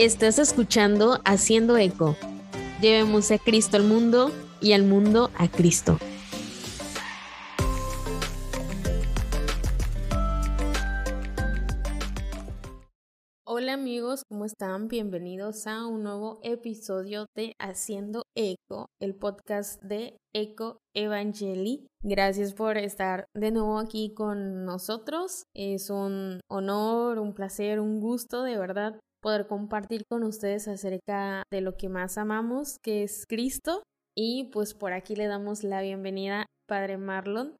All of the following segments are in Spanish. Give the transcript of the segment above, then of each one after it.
Estás escuchando Haciendo Eco. Llevemos a Cristo al mundo y al mundo a Cristo. Hola amigos, ¿cómo están? Bienvenidos a un nuevo episodio de Haciendo Eco, el podcast de Eco Evangeli. Gracias por estar de nuevo aquí con nosotros. Es un honor, un placer, un gusto de verdad poder compartir con ustedes acerca de lo que más amamos, que es Cristo. Y pues por aquí le damos la bienvenida, Padre Marlon.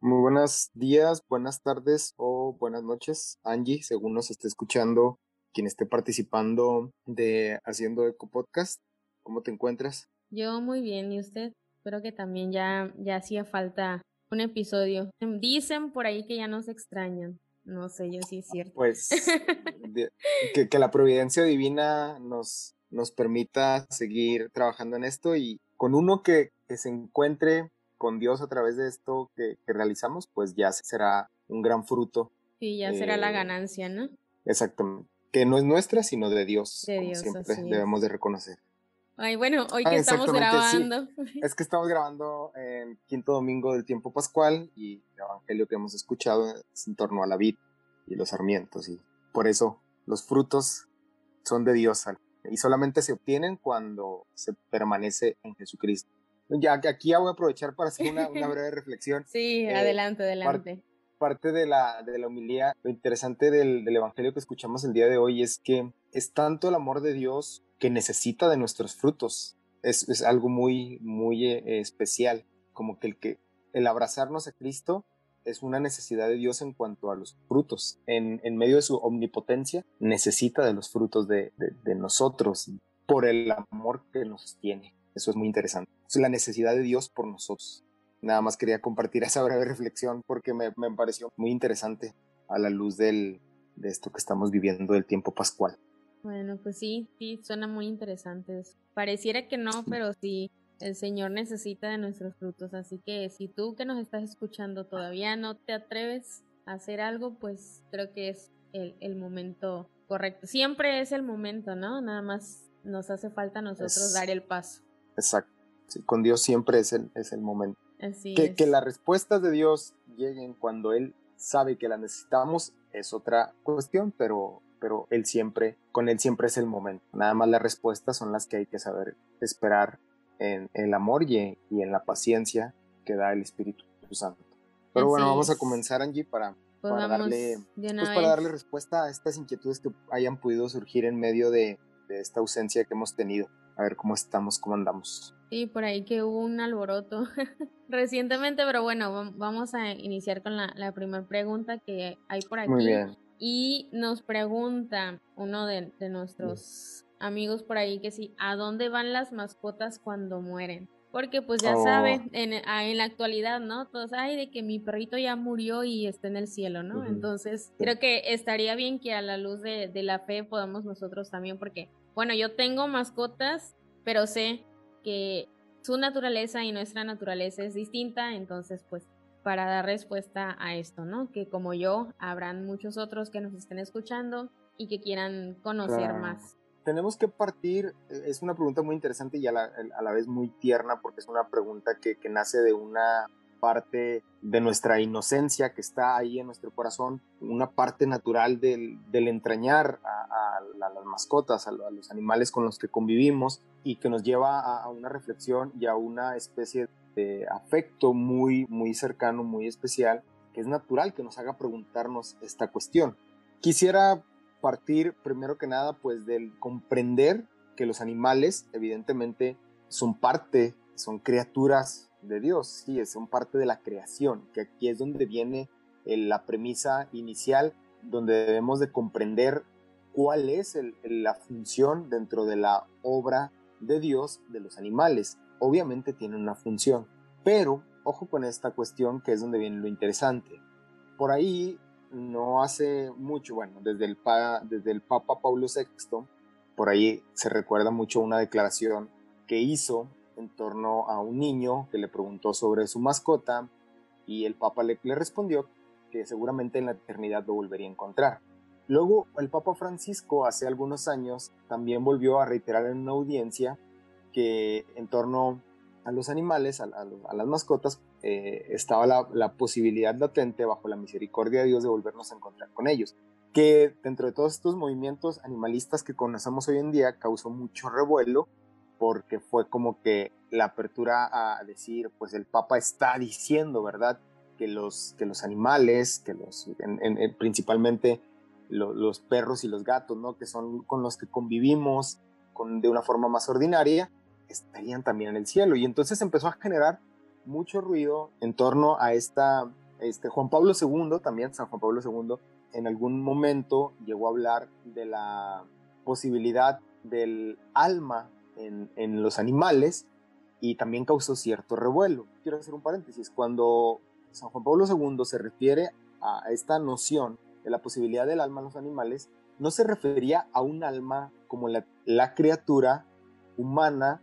Muy buenos días, buenas tardes o buenas noches, Angie, según nos esté escuchando, quien esté participando de Haciendo Eco Podcast. ¿Cómo te encuentras? Yo muy bien, ¿y usted? Espero que también ya, ya hacía falta un episodio. Dicen por ahí que ya nos extrañan. No sé yo si es cierto. Pues que, que, la providencia divina nos, nos permita seguir trabajando en esto y con uno que, que se encuentre con Dios a través de esto que, que, realizamos, pues ya será un gran fruto. Sí, ya será la eh, ganancia, ¿no? Exactamente. Que no es nuestra, sino de Dios. De Dios, siempre debemos de reconocer. Ay, bueno, hoy que ah, estamos grabando. Es que estamos grabando en quinto domingo del tiempo pascual y el evangelio que hemos escuchado es en torno a la vid y los sarmientos y por eso los frutos son de Dios y solamente se obtienen cuando se permanece en Jesucristo. Ya que aquí ya voy a aprovechar para hacer una, breve reflexión. Sí, eh, adelante, adelante. parte de la, de la humildad, lo interesante del, del evangelio que escuchamos el día de hoy es que es tanto el amor de Dios que necesita de nuestros frutos. Es, algo muy, muy eh, especial, como que el, que el abrazarnos a Cristo es una necesidad de Dios en cuanto a los frutos. En, en medio de su omnipotencia, necesita de los frutos de, de, nosotros por el amor que nos tiene. Eso es muy interesante. Es la necesidad de Dios por nosotros. Nada más quería compartir esa breve reflexión porque me, me pareció muy interesante a la luz del, de esto que estamos viviendo del tiempo pascual. Bueno, pues sí, sí, suena muy interesante. Pareciera que no, pero sí, el Señor necesita de nuestros frutos. Así que si tú que nos estás escuchando todavía no te atreves a hacer algo, pues creo que es el, el momento correcto. Siempre es el momento, ¿no? Nada más nos hace falta a nosotros dar el paso. Exacto. Sí, con Dios siempre es el, es el momento. Así que, es. que las respuestas de Dios lleguen cuando Él sabe que las necesitamos es otra cuestión, pero pero él siempre, con él siempre es el momento. Nada más las respuestas son las que hay que saber esperar en, el amor y, en la paciencia que da el Espíritu Santo. Pero bueno, vamos a comenzar, Angie, para, pues para darle, pues para darle respuesta a estas inquietudes que hayan podido surgir en medio de, de, esta ausencia que hemos tenido. A ver cómo estamos, cómo andamos. Sí, por ahí que hubo un alboroto recientemente, pero bueno, vamos a iniciar con la, la primera pregunta que hay por aquí. Muy bien. Y nos pregunta uno de, nuestros amigos por ahí que sí, ¿a dónde van las mascotas cuando mueren? Porque pues ya saben, oh. en, ah, en, la actualidad, ¿no? Todos, ay, de que mi perrito ya murió y está en el cielo, ¿no? Entonces, creo que estaría bien que a la luz de, de la fe podamos nosotros también, porque, bueno, yo tengo mascotas, pero sé que su naturaleza y nuestra naturaleza es distinta, entonces, pues, para dar respuesta a esto, ¿no? Que como yo, habrán muchos otros que nos estén escuchando y que quieran conocer más. Tenemos que partir, eh, es una pregunta muy interesante y a la, a la vez muy tierna porque es una pregunta que, que, nace de una parte de nuestra inocencia que está ahí en nuestro corazón, una parte natural del, del entrañar a, a, las mascotas, a, los animales con los que convivimos y que nos lleva a, a una reflexión y a una especie de afecto muy, muy cercano, muy especial, que es natural que nos haga preguntarnos esta cuestión. Quisiera partir primero que nada pues del comprender que los animales evidentemente son parte, son criaturas de Dios, sí, son parte de la creación, que aquí es donde viene la premisa inicial, donde debemos de comprender cuál es la función dentro de la obra de Dios de los animales obviamente tiene una función. Pero, ojo con esta cuestión que es donde viene lo interesante. Por ahí, no hace mucho, bueno, desde el, desde el Papa Pablo VI, por ahí se recuerda mucho una declaración que hizo en torno a un niño que le preguntó sobre su mascota y el Papa le, le respondió que seguramente en la eternidad lo volvería a encontrar. Luego el Papa Francisco hace algunos años también volvió a reiterar en una audiencia que en torno a los animales, a, las mascotas, eh, estaba la, la, posibilidad latente bajo la misericordia de Dios de volvernos a encontrar con ellos. Que dentro de todos estos movimientos animalistas que conocemos hoy en día causó mucho revuelo porque fue como que la apertura a decir, pues el Papa está diciendo, ¿verdad? Que los, que los animales, que los, principalmente los perros y los gatos, ¿no? Que son con los que convivimos con, de una forma más ordinaria, estarían también en el cielo. Y entonces empezó a generar mucho ruido en torno a esta, este Juan Pablo II, también San Juan Pablo II, en algún momento llegó a hablar de la posibilidad del alma en, en los animales y también causó cierto revuelo. Quiero hacer un paréntesis, cuando San Juan Pablo II se refiere a esta noción de la posibilidad del alma en los animales, no se refería a un alma como la, la criatura humana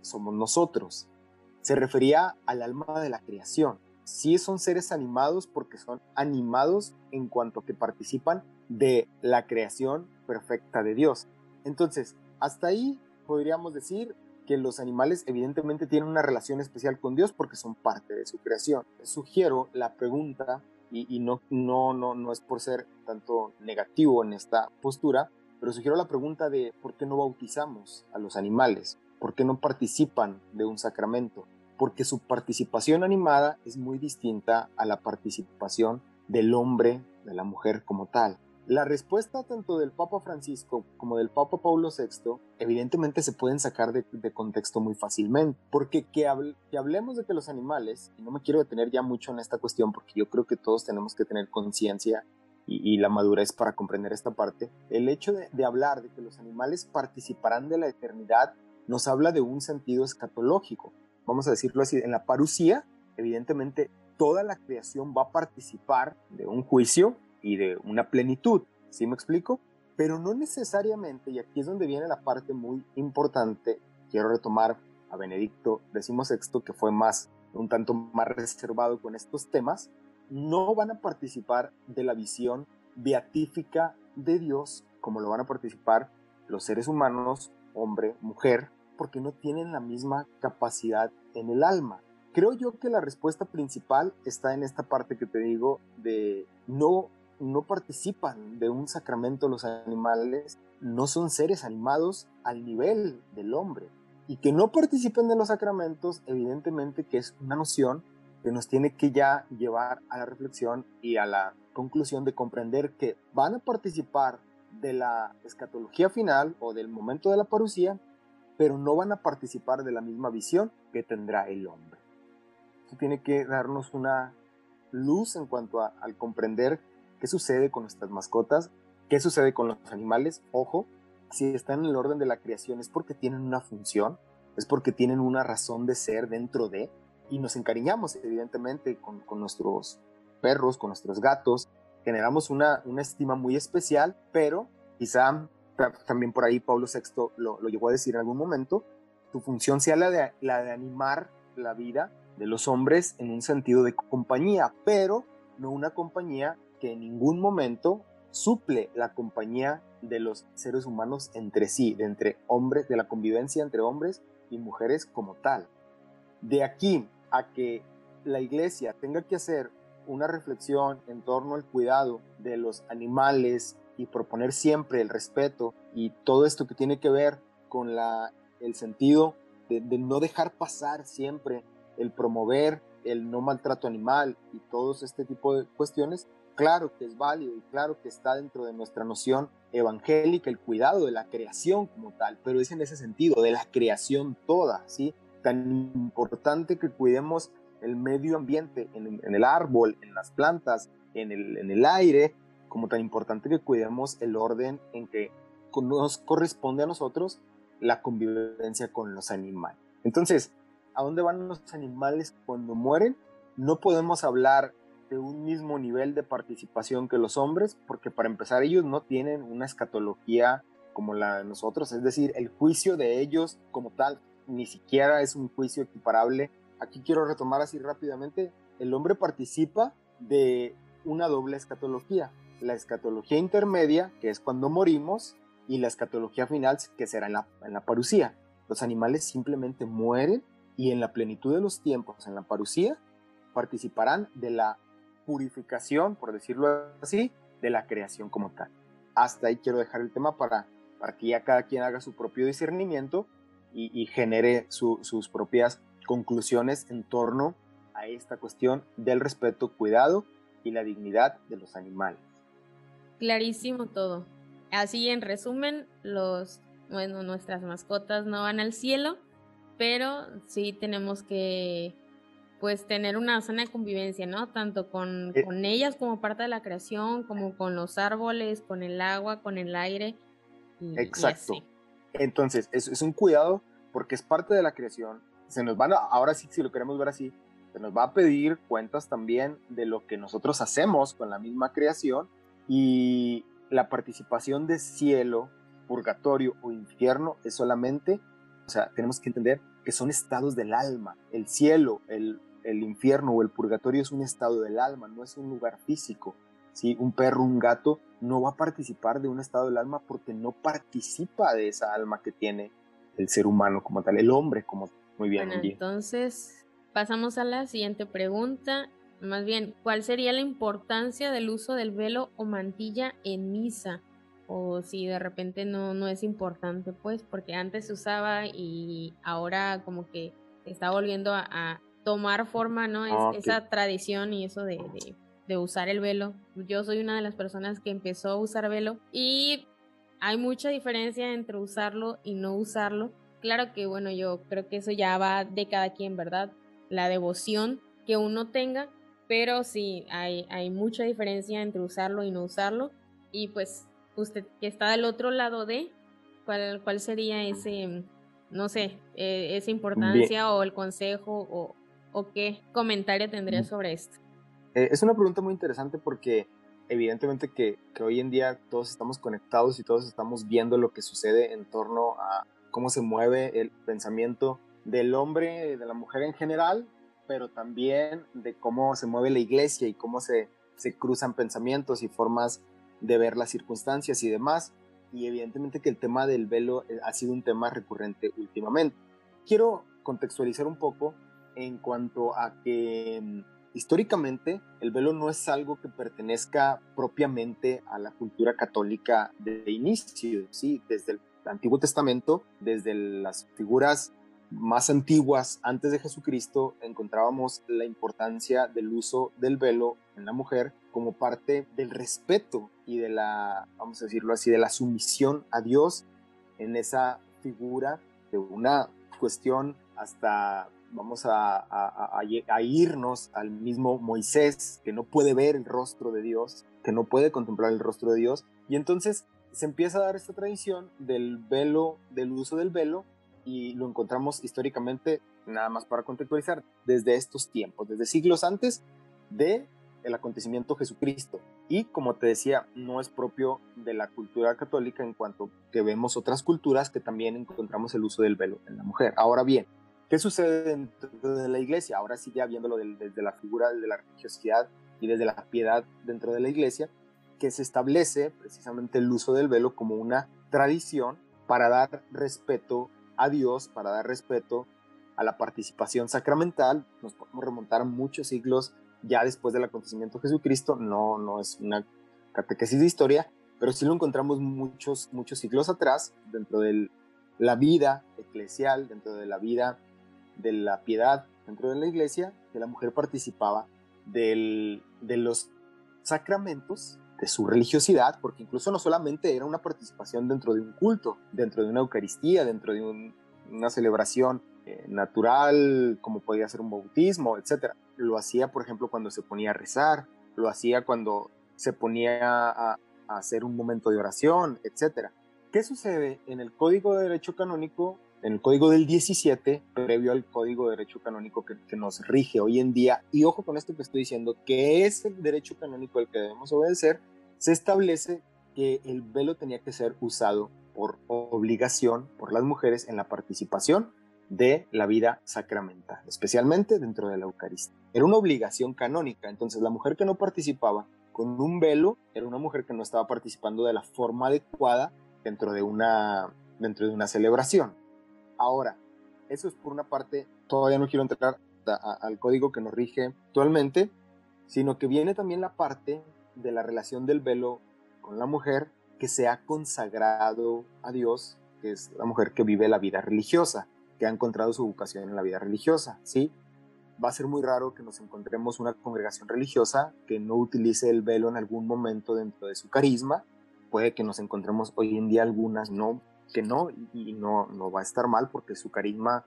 somos nosotros. Se refería al alma de la creación. Sí son seres animados porque son animados en cuanto que participan de la creación perfecta de Dios. Entonces, hasta ahí podríamos decir que los animales evidentemente tienen una relación especial con Dios porque son parte de su creación. Sugiero la pregunta y, no, no, no, no es por ser tanto negativo en esta postura, pero sugiero la pregunta de por qué no bautizamos a los animales, por qué no participan de un sacramento, porque su participación animada es muy distinta a la participación del hombre, de la mujer como tal. La respuesta tanto del Papa Francisco como del Papa Paulo VI evidentemente se pueden sacar de, contexto muy fácilmente, porque que, hablemos de que los animales, y no me quiero detener ya mucho en esta cuestión porque yo creo que todos tenemos que tener conciencia y, la madurez para comprender esta parte, el hecho de, de hablar de que los animales participarán de la eternidad nos habla de un sentido escatológico, vamos a decirlo así, en la parucía, evidentemente toda la creación va a participar de un juicio y de una plenitud, ¿sí me explico? Pero no necesariamente, y aquí es donde viene la parte muy importante, quiero retomar a Benedicto XVI, que fue más, un tanto más reservado con estos temas, no van a participar de la visión beatífica de Dios como lo van a participar los seres humanos, hombre, mujer, porque no tienen la misma capacidad en el alma. Creo yo que la respuesta principal está en esta parte que te digo de no no participan de un sacramento los animales, no son seres animados al nivel del hombre. Y que no participen de los sacramentos, evidentemente que es una noción que nos tiene que ya llevar a la reflexión y a la conclusión de comprender que van a participar de la escatología final o del momento de la parucía, pero no van a participar de la misma visión que tendrá el hombre. Esto tiene que darnos una luz en cuanto al comprender qué sucede con nuestras mascotas, qué sucede con los animales. Ojo, si están en el orden de la creación es porque tienen una función, es porque tienen una razón de ser dentro de, y nos encariñamos evidentemente con, nuestros perros, con nuestros gatos, generamos una, una estima muy especial, pero quizá también por ahí Pablo VI lo, lo llegó a decir en algún momento, tu función sea la de, la de animar la vida de los hombres en un sentido de compañía, pero no una compañía que en ningún momento suple la compañía de los seres humanos entre sí, de entre hombres, de la convivencia entre hombres y mujeres como tal. De aquí a que la iglesia tenga que hacer una reflexión en torno al cuidado de los animales y proponer siempre el respeto y todo esto que tiene que ver con la, el sentido de, no dejar pasar siempre el promover el no maltrato animal y todos este tipo de cuestiones, claro que es válido y claro que está dentro de nuestra noción evangélica el cuidado de la creación como tal, pero es en ese sentido, de la creación toda, ¿sí? Tan importante que cuidemos el medio ambiente en, el árbol, en las plantas, en el, en el aire, como tan importante que cuidemos el orden en que nos corresponde a nosotros la convivencia con los animales. Entonces, ¿a dónde van los animales cuando mueren? No podemos hablar de un mismo nivel de participación que los hombres, porque para empezar ellos no tienen una escatología como la de nosotros, es decir, el juicio de ellos como tal ni siquiera es un juicio equiparable. Aquí quiero retomar así rápidamente, el hombre participa de una doble escatología. La escatología intermedia, que es cuando morimos, y la escatología final, que será en la, en la parucía. Los animales simplemente mueren y en la plenitud de los tiempos, en la parucía, participarán de la purificación, por decirlo así, de la creación como tal. Hasta ahí quiero dejar el tema para, para que ya cada quien haga su propio discernimiento y, genere sus propias conclusiones en torno a esta cuestión del respeto, cuidado y la dignidad de los animales. Clarísimo todo. Así en resumen, los bueno, nuestras mascotas no van al cielo, pero sí tenemos que pues tener una sana convivencia, ¿no? Tanto con, eh. con ellas como parte de la creación, como con los árboles, con el agua, con el aire. Exacto. Entonces, es, es un cuidado porque es parte de la creación. Se nos van a, ahora sí, si lo queremos ver así, se nos va a pedir cuentas también de lo que nosotros hacemos con la misma creación y la participación de cielo, purgatorio o infierno es solamente, o sea, tenemos que entender que son estados del alma. El cielo, el, el infierno o el purgatorio es un estado del alma, no es un lugar físico. ¿sí? Un perro, un gato no va a participar de un estado del alma porque no participa de esa alma que tiene el ser humano como tal, el hombre como muy bien. Bueno, entonces pasamos a la siguiente pregunta. Más bien, ¿cuál sería la importancia del uso del velo o mantilla en misa? O si de repente no, no es importante, pues, porque antes se usaba y ahora como que está volviendo a, tomar forma, ¿no? Es, ah, Esa tradición y eso de, de, usar el velo. Yo soy una de las personas que empezó a usar velo y hay mucha diferencia entre usarlo y no usarlo. Claro que, bueno, yo creo que eso ya va de cada quien, ¿verdad? La devoción que uno tenga, pero sí, hay, hay mucha diferencia entre usarlo y no usarlo. Y pues, usted que está del otro lado de, ¿cuál, cuál sería ese, no sé, eh, esa importancia o el consejo o, o qué comentario tendría sobre esto? Eh, es una pregunta muy interesante porque evidentemente que, que, hoy en día todos estamos conectados y todos estamos viendo lo que sucede en torno a cómo se mueve el pensamiento del hombre, de la mujer en general, pero también de cómo se mueve la iglesia y cómo se, se cruzan pensamientos y formas de ver las circunstancias y demás. Y evidentemente que el tema del velo eh, ha sido un tema recurrente últimamente. Quiero contextualizar un poco en cuanto a que mm, históricamente el velo no es algo que pertenezca propiamente a la cultura católica de inicio, sí, desde el Antiguo Testamento, desde las figuras más antiguas antes de Jesucristo, encontrábamos la importancia del uso del velo en la mujer como parte del respeto y de la, vamos a decirlo así, de la sumisión a Dios en esa figura de una cuestión hasta vamos a, irnos al mismo Moisés, que no puede ver el rostro de Dios, que no puede contemplar el rostro de Dios. Y entonces se empieza a dar esta tradición del velo, del uso del velo, y lo encontramos históricamente, nada más para contextualizar, desde estos tiempos, desde siglos antes de el acontecimiento Jesucristo. Y como te decía, no es propio de la cultura católica en cuanto que vemos otras culturas que también encontramos el uso del velo en la mujer. Ahora bien, ¿Qué sucede dentro de la iglesia? Ahora sí ya viéndolo desde la figura de la religiosidad y desde la piedad dentro de la iglesia, que se establece precisamente el uso del velo como una tradición para dar respeto a Dios, para dar respeto a la participación sacramental. Nos podemos remontar muchos siglos ya después del acontecimiento de Jesucristo. No, no es una catequesis de historia, pero sí lo encontramos muchos, muchos siglos atrás dentro de la vida eclesial, dentro de la vida de la piedad dentro de la iglesia, que la mujer participaba del, de los sacramentos de su religiosidad, porque incluso no solamente era una participación dentro de un culto, dentro de una Eucaristía, dentro de una celebración eh, natural, como podía ser un bautismo, etc. Lo hacía, por ejemplo, cuando se ponía a rezar, lo hacía cuando se ponía a, a hacer un momento de oración, etc. ¿Qué sucede en el Código de Derecho Canónico? En el código del 17, previo al código de derecho canónico que, nos rige hoy en día, y ojo con esto que estoy diciendo, que es el derecho canónico al que debemos obedecer, se establece que el velo tenía que ser usado por obligación por las mujeres en la participación de la vida sacramental, especialmente dentro de la Eucaristía. Era una obligación canónica, entonces la mujer que no participaba con un velo era una mujer que no estaba participando de la forma adecuada dentro de una, dentro de una celebración. Ahora, eso es por una parte, todavía no quiero entrar al código que nos rige actualmente, sino que viene también la parte de la relación del velo con la mujer que se ha consagrado a Dios, que es la mujer que vive la vida religiosa, que ha encontrado su vocación en la vida religiosa, ¿sí? Va a ser muy raro que nos encontremos una congregación religiosa que no utilice el velo en algún momento dentro de su carisma. Puede que nos encontremos hoy en día algunas no, que no, y no, no va a estar mal porque su carisma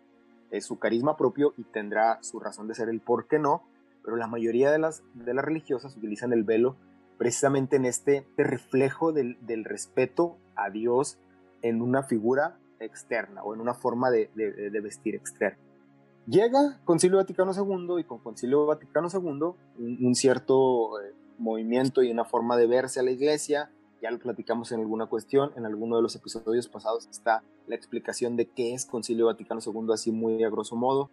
es su carisma propio y tendrá su razón de ser el por qué no, pero la mayoría de las, de las religiosas utilizan el velo precisamente en este, reflejo del, respeto a Dios en una figura externa o en una forma de, vestir externa. Llega Concilio Vaticano II y con Concilio Vaticano II un, cierto eh, movimiento y una forma de verse a la iglesia, ya lo platicamos en alguna cuestión, en alguno de los episodios pasados está la explicación de qué es Concilio Vaticano II así muy a grosso modo,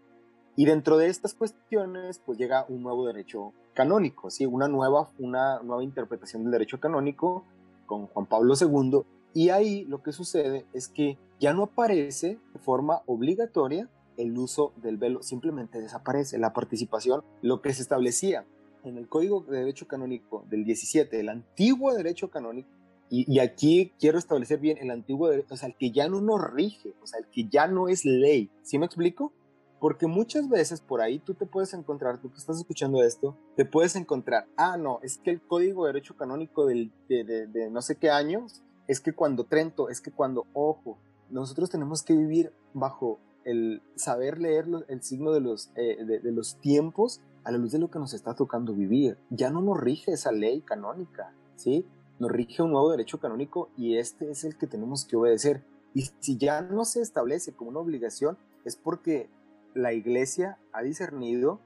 y dentro de estas cuestiones, pues llega un nuevo derecho canónico, ¿sí? una, nueva, una nueva interpretación del derecho canónico con Juan Pablo II. Y ahí lo que sucede es que ya no aparece de forma obligatoria el uso del velo, simplemente desaparece la participación, lo que se establecía en el Código de Derecho Canónico del 17, el antiguo derecho canónico, y, aquí quiero establecer bien el antiguo derecho, o sea, el que ya no nos rige, o sea, el que ya no es ley. ¿Sí me explico? Porque muchas veces por ahí tú te puedes encontrar, tú que estás escuchando esto, te puedes encontrar, ah, no, es que el Código de Derecho Canónico del, de, no sé qué años, es que cuando Trento, es que cuando, ojo, nosotros tenemos que vivir bajo el saber leer el signo de los, eh, de, los tiempos a la luz de lo que nos está tocando vivir. Ya no nos rige esa ley canónica, ¿sí? Nos rige un nuevo derecho canónico y este es el que tenemos que obedecer. Y si ya no se establece como una obligación, es porque la iglesia ha discernido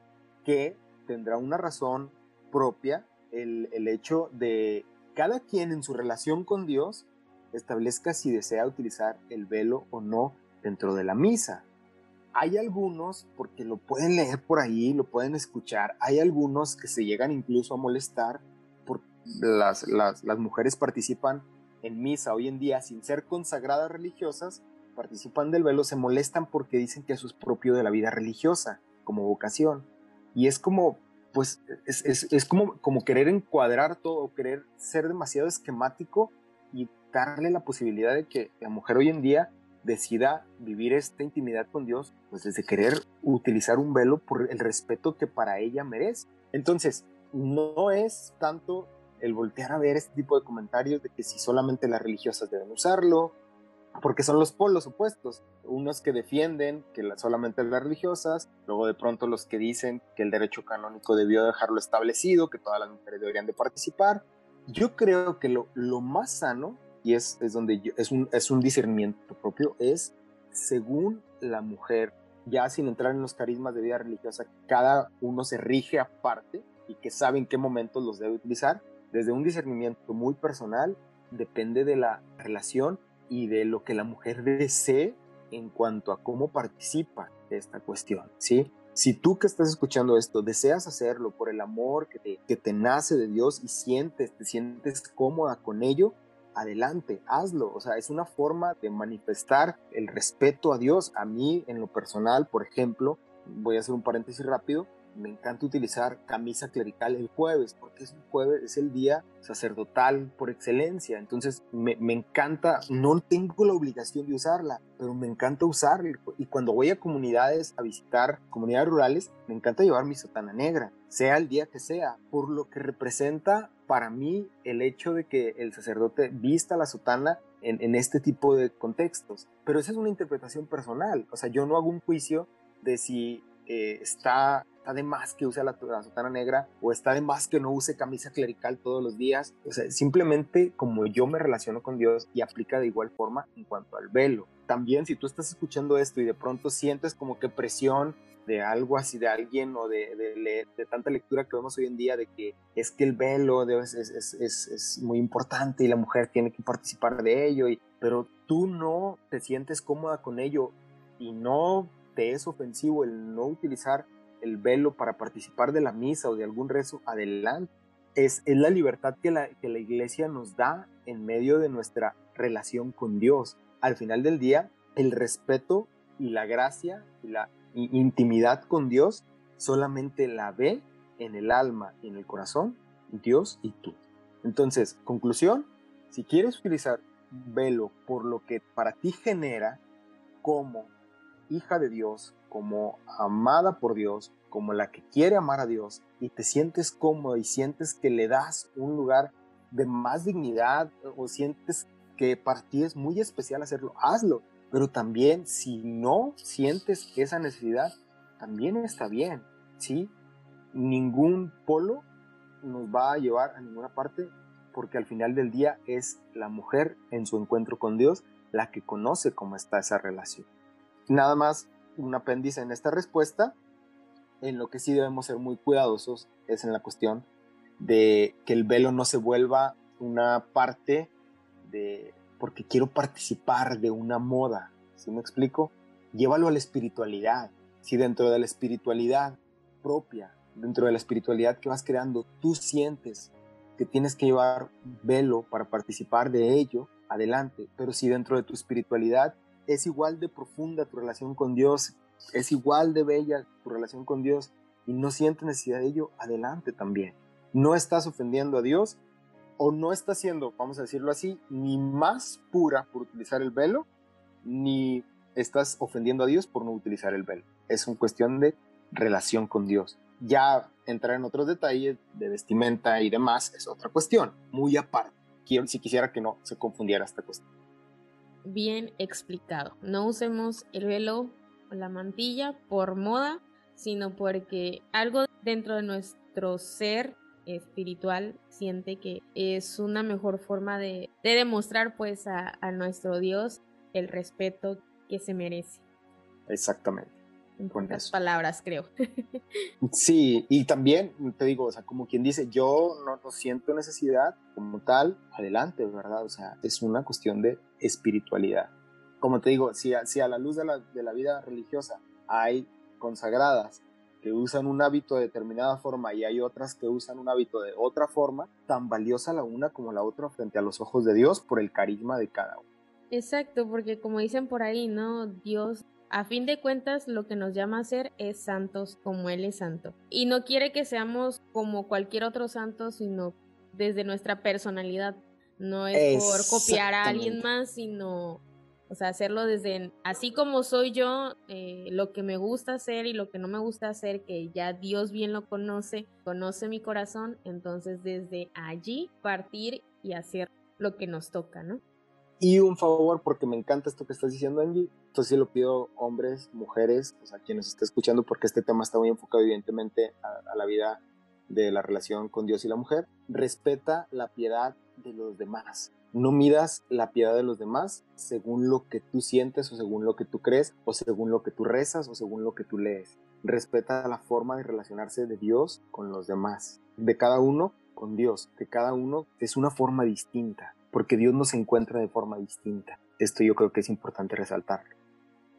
que tendrá una razón propia el, hecho de cada quien en su relación con Dios establezca si desea utilizar el velo o no dentro de la misa. Hay algunos, porque lo pueden leer por ahí, lo pueden escuchar, hay algunos que se llegan incluso a molestar las, las, mujeres participan en misa hoy en día sin ser consagradas religiosas participan del velo se molestan porque dicen que eso es propio de la vida religiosa, como vocación. Y es como, pues, es, como, como querer encuadrar todo, querer ser demasiado esquemático y darle la posibilidad de que la mujer hoy en día decida vivir esta intimidad con Dios, pues desde querer utilizar un velo por el respeto que para ella merece. Entonces, no es tanto el voltear a ver este tipo de comentarios de que si solamente las religiosas deben usarlo, porque son los polos opuestos, unos que defienden que solamente las religiosas, luego de pronto los que dicen que el derecho canónico debió dejarlo establecido, que todas las mujeres deberían de participar. Yo creo que lo, lo más sano, y es, es donde es, un, es un discernimiento propio, es según la mujer, ya sin entrar en los carismas de vida religiosa, cada uno se rige aparte y que sabe en qué momentos los debe utilizar, desde un discernimiento muy personal, depende de la relación y de lo que la mujer desee en cuanto a cómo participa de esta cuestión, ¿sí? Si tú que estás escuchando esto deseas hacerlo por el amor que te, que te nace de Dios y sientes, te sientes cómoda con ello, adelante, hazlo. O sea, es una forma de manifestar el respeto a Dios. A mí, en lo personal, por ejemplo, voy a hacer un paréntesis rápido, me encanta utilizar camisa clerical el jueves, porque es un jueves, es el día sacerdotal por excelencia. Entonces me, me, encanta, no tengo la obligación de usarla, pero me encanta usarla. Y cuando voy a comunidades, a visitar comunidades rurales, me encanta llevar mi sotana negra, sea el día que sea, por lo que representa para mí el hecho de que el sacerdote vista la sotana en, en este tipo de contextos. Pero esa es una interpretación personal, o sea, yo no hago un juicio de si eh, está, está, de más que use la, la, sotana negra o está de más que no use camisa clerical todos los días. O sea, simplemente como yo me relaciono con Dios y aplica de igual forma en cuanto al velo. También si tú estás escuchando esto y de pronto sientes como que presión de algo así de alguien o de, de, tanta lectura que vemos hoy en día de que es que el velo es, es, es, es, muy importante y la mujer tiene que participar de ello, y, pero tú no te sientes cómoda con ello y no te es ofensivo el no utilizar el velo para participar de la misa o de algún rezo, adelante. es, es la libertad que la, que la iglesia nos da en medio de nuestra relación con Dios. Al final del día, el respeto y la gracia y la intimidad con Dios solamente la ve en el alma y en el corazón Dios y tú. Entonces, conclusión, si quieres utilizar velo por lo que para ti genera como hija de Dios, como amada por Dios, como la que quiere amar a Dios y te sientes cómodo y sientes que le das un lugar de más dignidad o sientes que para ti es muy especial hacerlo, hazlo. Pero también si no sientes esa necesidad, también está bien, ¿sí? Ningún polo nos va a llevar a ninguna parte porque al final del día es la mujer en su encuentro con Dios la que conoce cómo está esa relación. Nada más un apéndice en esta respuesta, en lo que sí debemos ser muy cuidadosos es en la cuestión de que el velo no se vuelva una parte de porque quiero participar de una moda, ¿sí me explico? Llévalo a la espiritualidad. Si dentro de la espiritualidad propia, dentro de la espiritualidad que vas creando, tú sientes que tienes que llevar velo para participar de ello, adelante. Pero si dentro de tu espiritualidad es igual de profunda tu relación con Dios, es igual de bella tu relación con Dios y no sientes necesidad de ello, adelante también. No estás ofendiendo a Dios o no estás siendo, vamos a decirlo así, ni más pura por utilizar el velo, ni estás ofendiendo a Dios por no utilizar el velo. Es una cuestión de relación con Dios. Ya entrar en otros detalles de vestimenta y demás es otra cuestión, muy aparte. Si quisiera que no se confundiera esta cuestión. Bien explicado. No usemos el velo o la mantilla por moda, sino porque algo dentro de nuestro ser espiritual siente que es una mejor forma de, demostrar pues a, a nuestro Dios el respeto que se merece. Exactamente en pocas palabras, creo. sí, y también te digo, o sea, como quien dice, yo no, no, siento necesidad como tal, adelante, ¿verdad? O sea, es una cuestión de espiritualidad. Como te digo, si a, si a la luz de la, de la vida religiosa hay consagradas que usan un hábito de determinada forma y hay otras que usan un hábito de otra forma, tan valiosa la una como la otra frente a los ojos de Dios por el carisma de cada uno. Exacto, porque como dicen por ahí, ¿no? Dios a fin de cuentas, lo que nos llama a ser es santos como Él es santo. Y no quiere que seamos como cualquier otro santo, sino desde nuestra personalidad. No es por copiar a alguien más, sino, o sea, hacerlo desde, así como soy yo, eh, lo que me gusta hacer y lo que no me gusta hacer, que ya Dios bien lo conoce, conoce mi corazón, entonces desde allí partir y hacer lo que nos toca, ¿no? Y un favor, porque me encanta esto que estás diciendo, Angie. Entonces sí lo pido hombres, mujeres, o sea, quienes estén escuchando, porque este tema está muy enfocado evidentemente a, la vida de la relación con Dios y la mujer. Respeta la piedad de los demás. No midas la piedad de los demás según lo que tú sientes o según lo que tú crees o según lo que tú rezas o según lo que tú lees. Respeta la forma de relacionarse de Dios con los demás. De cada uno con Dios. De cada uno es una forma distinta porque Dios nos encuentra de forma distinta. Esto yo creo que es importante resaltar.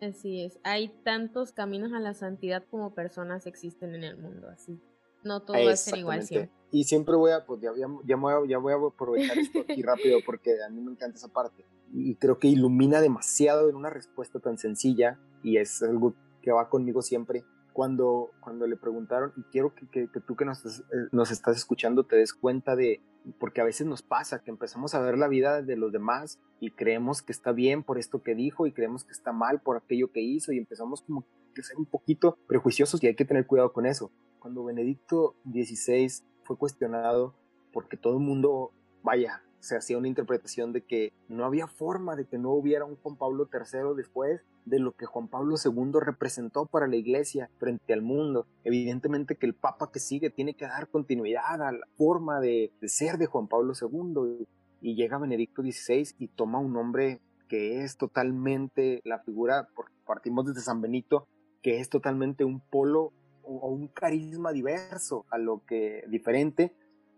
Así es, hay tantos caminos a la santidad como personas existen en el mundo, así. No todo va a ser igual siempre. Y siempre voy a, pues ya, ya, voy a, ya voy a aprovechar esto aquí rápido porque a mí me encanta esa parte. Y creo que ilumina demasiado en una respuesta tan sencilla y es algo que va conmigo siempre cuando, cuando le preguntaron, y quiero que, que, tú que nos, eh, nos, estás escuchando te des cuenta de, porque a veces nos pasa que empezamos a ver la vida de los demás y creemos que está bien por esto que dijo y creemos que está mal por aquello que hizo y empezamos como que ser un poquito prejuiciosos y hay que tener cuidado con eso. Cuando Benedicto XVI fue cuestionado porque todo el mundo, vaya, se hacía una interpretación de que no había forma de que no hubiera un Juan Pablo III después de lo que Juan Pablo II representó para la iglesia frente al mundo. Evidentemente que el Papa que sigue tiene que dar continuidad a la forma de, ser de Juan Pablo II y llega Benedicto XVI y toma un nombre que es totalmente la figura, partimos desde San Benito, que es totalmente un polo o un carisma diverso a lo que diferente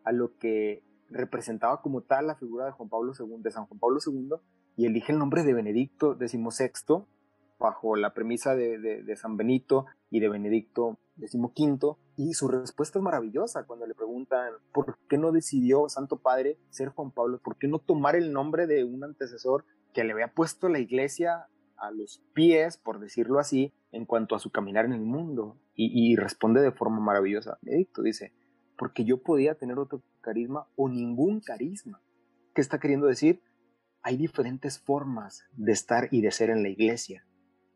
a lo que representaba como tal la figura de Juan Pablo II, San Juan Pablo II, y elige el nombre de Benedicto XVI bajo la premisa de, San Benito y de Benedicto XV, Y su respuesta es maravillosa cuando le preguntan por qué no decidió Santo Padre ser Juan Pablo, por qué no tomar el nombre de un antecesor que le había puesto la iglesia a los pies, por decirlo así, en cuanto a su caminar en el mundo. Y, responde de forma maravillosa. Edicto dice, porque yo podía tener otro carisma o ningún carisma. ¿Qué está queriendo decir? Hay diferentes formas de estar y de ser en la iglesia.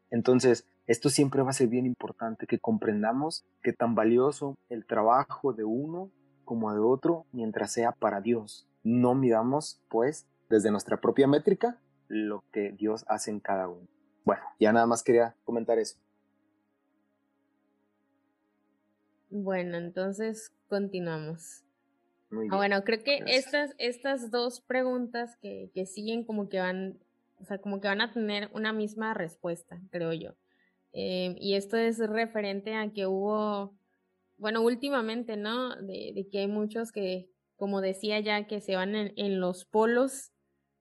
Entonces, esto siempre va a ser bien importante, que comprendamos que tan valioso el trabajo de uno como de otro mientras sea para Dios. No miramos, pues, desde nuestra propia métrica lo que Dios hace en cada uno. Bueno, ya nada más quería comentar eso. Bueno, entonces continuamos. Ah, bueno, creo que estas, estas dos preguntas que, que, siguen como que van, o sea, como que van a tener una misma respuesta, creo yo. Eh, y esto es referente a que hubo, bueno, últimamente, ¿no? De, de, que hay muchos que, como decía ya, que se van en, en los polos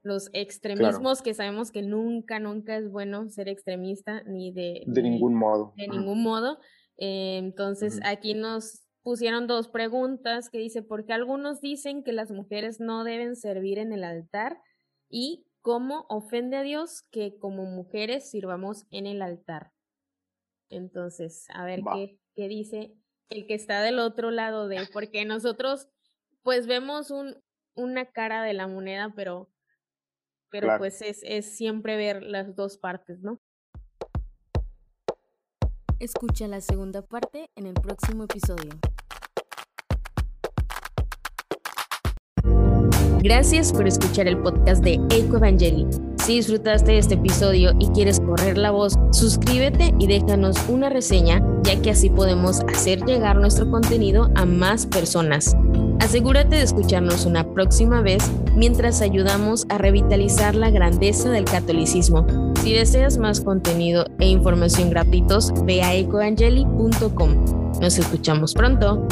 los extremismos que sabemos que nunca, nunca es bueno ser extremista ni de... De ningún modo. De ningún modo. Eh, entonces, aquí nos pusieron dos preguntas que dice, ¿por qué algunos dicen que las mujeres no deben servir en el altar? Y cómo ofende a Dios que como mujeres sirvamos en el altar. Entonces, a ver qué, qué dice el que está del otro lado de, porque nosotros pues vemos un, una cara de la moneda, pero pero pues es, es siempre ver las dos partes, ¿no? Escucha la segunda parte en el próximo episodio. Gracias por escuchar el podcast de Eco Evangeli. Si disfrutaste de este episodio y quieres correr la voz, suscríbete y déjanos una reseña, ya que así podemos hacer llegar nuestro contenido a más personas. Asegúrate de escucharnos una próxima vez mientras ayudamos a revitalizar la grandeza del catolicismo. Si deseas más contenido e información gratuitos, ve a ecoangeli.com. Nos escuchamos pronto.